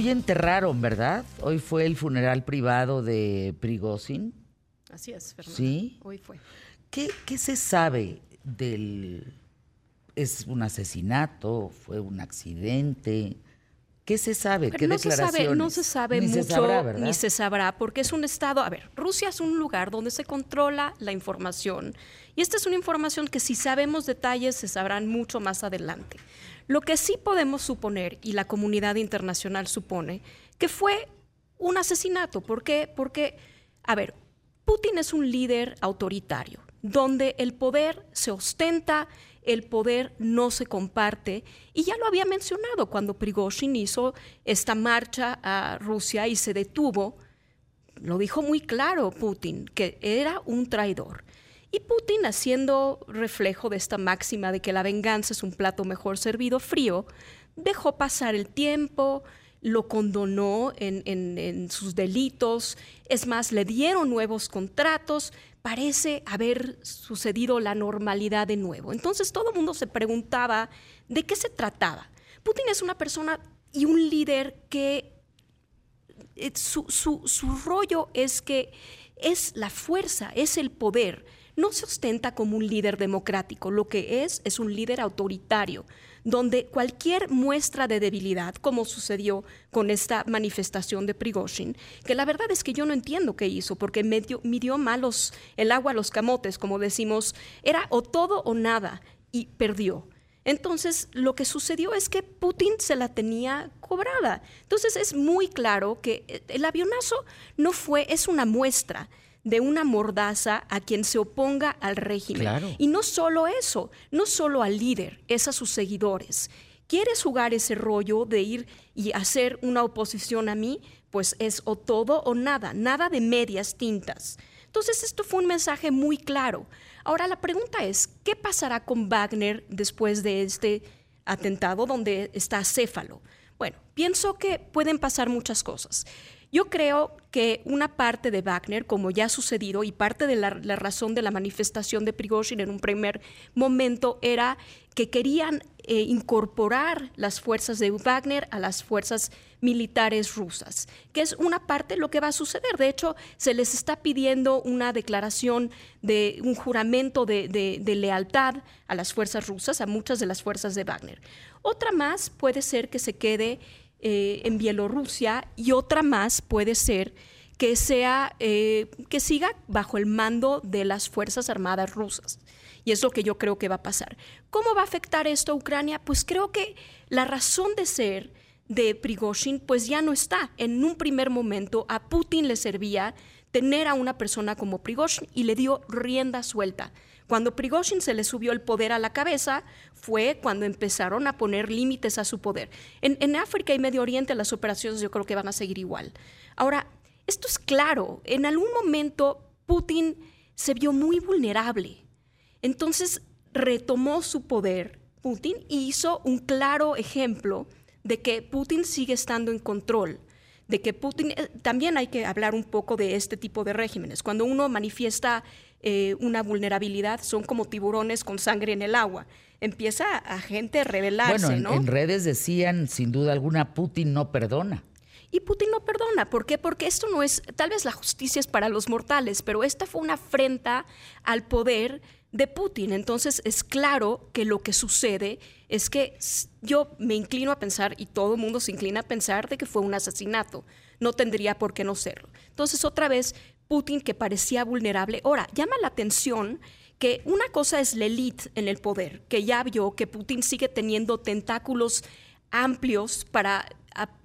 Hoy enterraron, ¿verdad? Hoy fue el funeral privado de Prigozhin. Así es, Fernanda. Sí. Hoy fue. ¿Qué, qué se sabe del... ¿Es un asesinato? ¿Fue un accidente? ¿Qué se sabe? Pero ¿Qué no se sabe, declaraciones? no se sabe Ni mucho, se sabrá, ¿verdad? ni se sabrá, porque es un estado. A ver, Rusia es un lugar donde se controla la información. Y esta es una información que si sabemos detalles se sabrán mucho más adelante. Lo que sí podemos suponer, y la comunidad internacional supone, que fue un asesinato. ¿Por qué? Porque, a ver, Putin es un líder autoritario, donde el poder se ostenta, el poder no se comparte. Y ya lo había mencionado cuando Prigozhin hizo esta marcha a Rusia y se detuvo. Lo dijo muy claro Putin, que era un traidor. Y Putin, haciendo reflejo de esta máxima de que la venganza es un plato mejor servido frío, dejó pasar el tiempo, lo condonó en, sus delitos, es más, le dieron nuevos contratos, parece haber sucedido la normalidad de nuevo. Entonces todo el mundo se preguntaba de qué se trataba. Putin es una persona y un líder que eh, su, su- su rollo es que es la fuerza, es el poder. No se ostenta como un líder democrático, lo que es es un líder autoritario, donde cualquier muestra de debilidad, como sucedió con esta manifestación de Prigozhin, que la verdad es que yo no entiendo qué hizo, porque medio- midió malos el agua a los camotes, como decimos, era o todo o nada, y perdió. Entonces, lo que sucedió es que Putin se la tenía cobrada. Entonces, es muy claro que eh, el avionazo no fue, es una muestra de una mordaza a quien se oponga al régimen. Claro. Y no solo eso, no solo al líder, es a sus seguidores. ¿Quieres jugar ese rollo de ir y hacer una oposición a mí? Pues es o todo o nada, nada de medias tintas. Entonces esto fue un mensaje muy claro. Ahora la pregunta es, ¿qué pasará con Wagner después de este atentado donde está Céfalo? Bueno, pienso que pueden pasar muchas cosas. Yo creo que una parte de Wagner, como ya ha sucedido, y parte de la, razón de la manifestación de Prigozhin en un primer momento era que querían eh, incorporar las fuerzas de Wagner a las fuerzas militares rusas, que es una parte lo que va a suceder. De hecho, se les está pidiendo una declaración de un juramento de lealtad a las fuerzas rusas, a muchas de las fuerzas de Wagner. Otra más puede ser que se quede eh, en Bielorrusia y otra más puede ser que sea eh, que siga bajo el mando de las fuerzas armadas rusas y es lo que yo creo que va a pasar. ¿Cómo va a afectar esto a Ucrania? Pues creo que la razón de ser de Prigozhin pues ya no está. En un primer momento a Putin le servía tener a una persona como Prigozhin y le dio rienda suelta. Cuando Prigozhin se le subió el poder a la cabeza fue cuando empezaron a poner límites a su poder. En, en África y Medio Oriente las operaciones yo creo que van a seguir igual. Ahora, esto es claro, en algún momento Putin se vio muy vulnerable. Entonces retomó su poder Putin y hizo un claro ejemplo de que Putin sigue estando en control, de que Putin, eh, también hay que hablar un poco de este tipo de regímenes. Cuando uno manifiesta eh, una vulnerabilidad, son como tiburones con sangre en el agua. Empieza a gente a rebelarse, Bueno, en, ¿no? en redes decían, sin duda alguna, Putin no perdona. Y Putin no perdona. ¿Por qué? Porque esto no es, tal vez la justicia es para los mortales, pero esta fue una afrenta al poder de Putin. Entonces es claro que lo que sucede es que yo me inclino a pensar, y todo el mundo se inclina a pensar, de que fue un asesinato. No tendría por qué no serlo. Entonces otra vez, Putin que parecía vulnerable. Ahora, llama la atención que una cosa es la élite en el poder, que ya vio que Putin sigue teniendo tentáculos amplios para,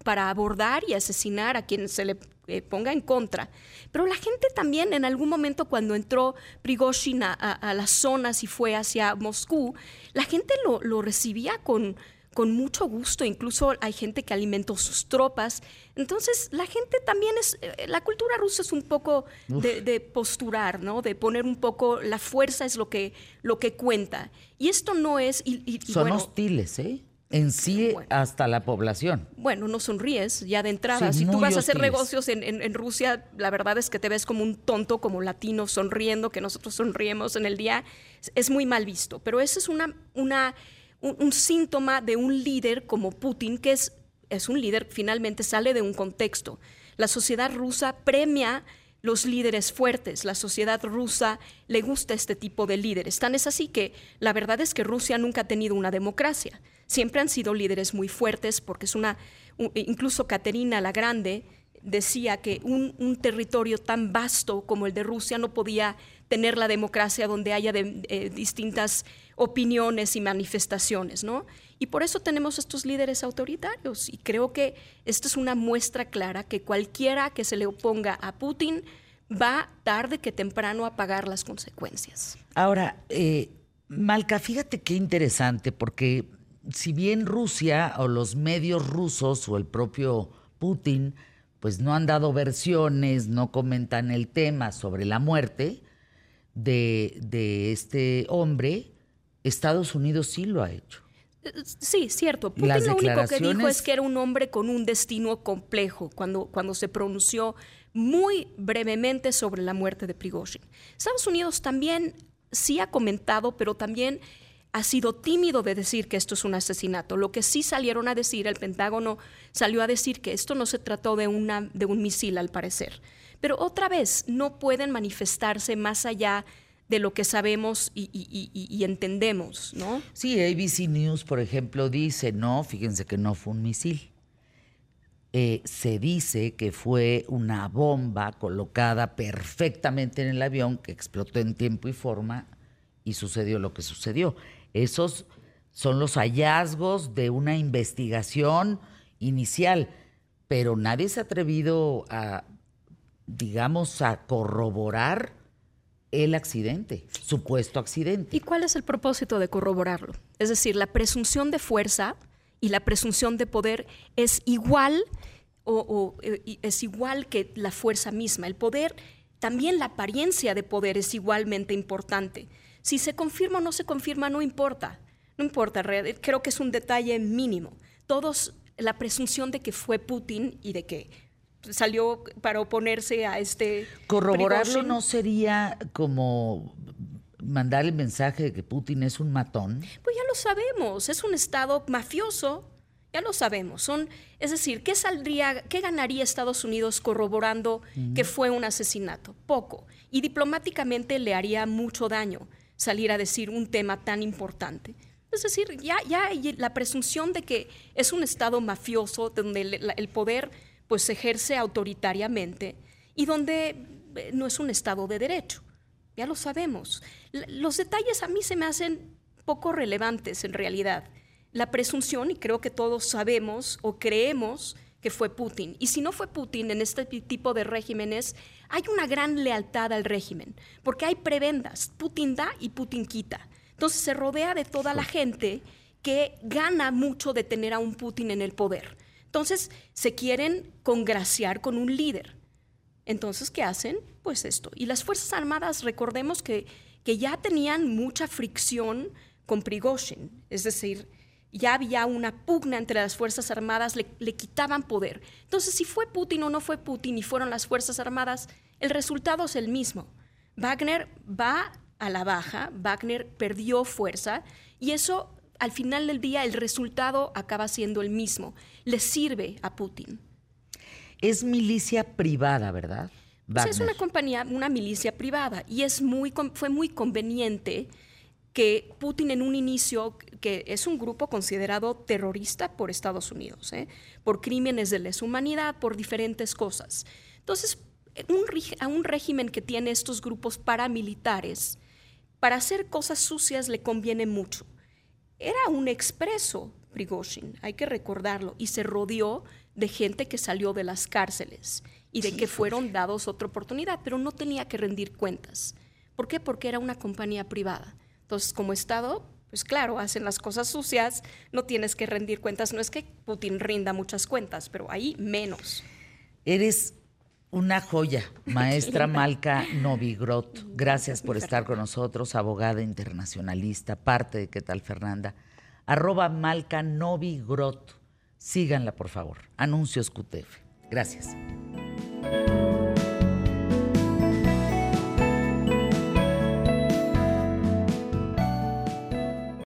para abordar y asesinar a quien se le eh, ponga en contra. Pero la gente también en algún momento cuando entró Prigozhin a, a- a las zonas y fue hacia Moscú, la gente lo, lo recibía con, con mucho gusto, incluso hay gente que alimentó sus tropas. Entonces, la gente también es, eh, la cultura rusa es un poco de, de posturar, ¿no? De poner un poco, la fuerza es lo que, lo que cuenta. Y esto no es, y, y- y Son bueno, hostiles, ¿eh? En sí, Bueno. hasta la población. bueno, no sonríes ya de entrada. Sí, si tú vas a hacer hostiles. negocios en, en- en Rusia, la verdad es que te ves como un tonto, como latino, sonriendo, que nosotros sonriemos en el día. Es, es muy mal visto. Pero ese es una, una, un, un síntoma de un líder como Putin, que es es un líder, finalmente sale de un contexto. La sociedad rusa premia los líderes fuertes. La sociedad rusa le gusta este tipo de líderes. Tan es así que la verdad es que Rusia nunca ha tenido una democracia. Siempre han sido líderes muy fuertes porque es una, incluso Caterina la Grande decía que un, territorio tan vasto como el de Rusia no podía tener la democracia donde haya eh, distintas opiniones y manifestaciones, ¿no? Y por eso tenemos estos líderes autoritarios. Y creo que esta es una muestra clara que cualquiera que se le oponga a Putin va tarde que temprano a pagar las consecuencias. Ahora, eh, Malca, fíjate qué interesante, porque si bien Rusia o los medios rusos o el propio Putin, pues no han dado versiones, no comentan el tema sobre la muerte de, de este hombre, Estados Unidos sí lo ha hecho. Sí, cierto. Putin lo único que dijo es que era un hombre con un destino complejo cuando, cuando se pronunció muy brevemente sobre la muerte de Prigozhin. Estados Unidos también sí ha comentado, pero también ha sido tímido de decir que esto es un asesinato. Lo que sí salieron a decir, el Pentágono salió a decir que esto no se trató de, una, de un misil, al parecer. Pero otra vez, no pueden manifestarse más allá de lo que sabemos y, entendemos, ¿no? Sí, ABC News, por ejemplo, dice, no, fíjense que no fue un misil. Eh, se dice que fue una bomba colocada perfectamente en el avión que explotó en tiempo y forma y sucedió lo que sucedió. Esos son los hallazgos de una investigación inicial, pero nadie se ha atrevido a, digamos, a corroborar el accidente, supuesto accidente. ¿Y cuál es el propósito de corroborarlo? Es decir, la presunción de fuerza y la presunción de poder es igual o, eh, es igual que la fuerza misma. El poder, también la apariencia de poder es igualmente importante. Si se confirma o no se confirma, no importa. No importa, creo que es un detalle mínimo. Todos, la presunción de que fue Putin y de que salió para oponerse a este... Corroborarlo no sería como mandar el mensaje de que Putin es un matón. Pues ya lo sabemos, es un estado mafioso, ya lo sabemos. Son, es decir, ¿qué saldría, qué ganaría Estados Unidos corroborando que fue un asesinato? Poco. Y diplomáticamente le haría mucho daño salir a decir un tema tan importante. Es decir, ya, ya hay la presunción de que es un estado mafioso donde el poder pues se ejerce autoritariamente y donde eh, no es un Estado de derecho. Ya lo sabemos. Los detalles a mí se me hacen poco relevantes en realidad. La presunción, y creo que todos sabemos o creemos que fue Putin. Y si no fue Putin en este tipo de regímenes, hay una gran lealtad al régimen, porque hay prebendas. Putin da y Putin quita. Entonces se rodea de toda la gente que gana mucho de tener a un Putin en el poder. Entonces, se quieren congraciar con un líder. Entonces, ¿qué hacen? Pues esto. Y las Fuerzas Armadas, recordemos que, que ya tenían mucha fricción con Prigozhin, es decir, ya había una pugna entre las Fuerzas Armadas, le, le, quitaban poder. Entonces, si fue Putin o no fue Putin y fueron las Fuerzas Armadas, el resultado es el mismo. Wagner va a la baja, Wagner perdió fuerza y eso al final del día el resultado acaba siendo el mismo. Le sirve a Putin. Es milicia privada, ¿verdad? Pues es una compañía, una milicia privada y es muy, fue muy conveniente que Putin en un inicio, que es un grupo considerado terrorista por Estados Unidos, ¿eh? por crímenes de lesa humanidad, por diferentes cosas. Entonces, a un régimen que tiene estos grupos paramilitares, para hacer cosas sucias le conviene mucho. Era un expreso Prigozhin, hay que recordarlo, y se rodeó de gente que salió de las cárceles y de que fueron dados otra oportunidad, pero no tenía que rendir cuentas. ¿Por qué? Porque era una compañía privada. Entonces, como Estado, pues claro, hacen las cosas sucias, no tienes que rendir cuentas. No es que Putin rinda muchas cuentas, pero ahí menos. Eres una joya, maestra Malca Novigrot. Gracias por estar con nosotros, abogada internacionalista, parte de ¿Qué tal Fernanda? Arroba Malca Novigrot. Síganla, por favor. Anuncios QTF. Gracias.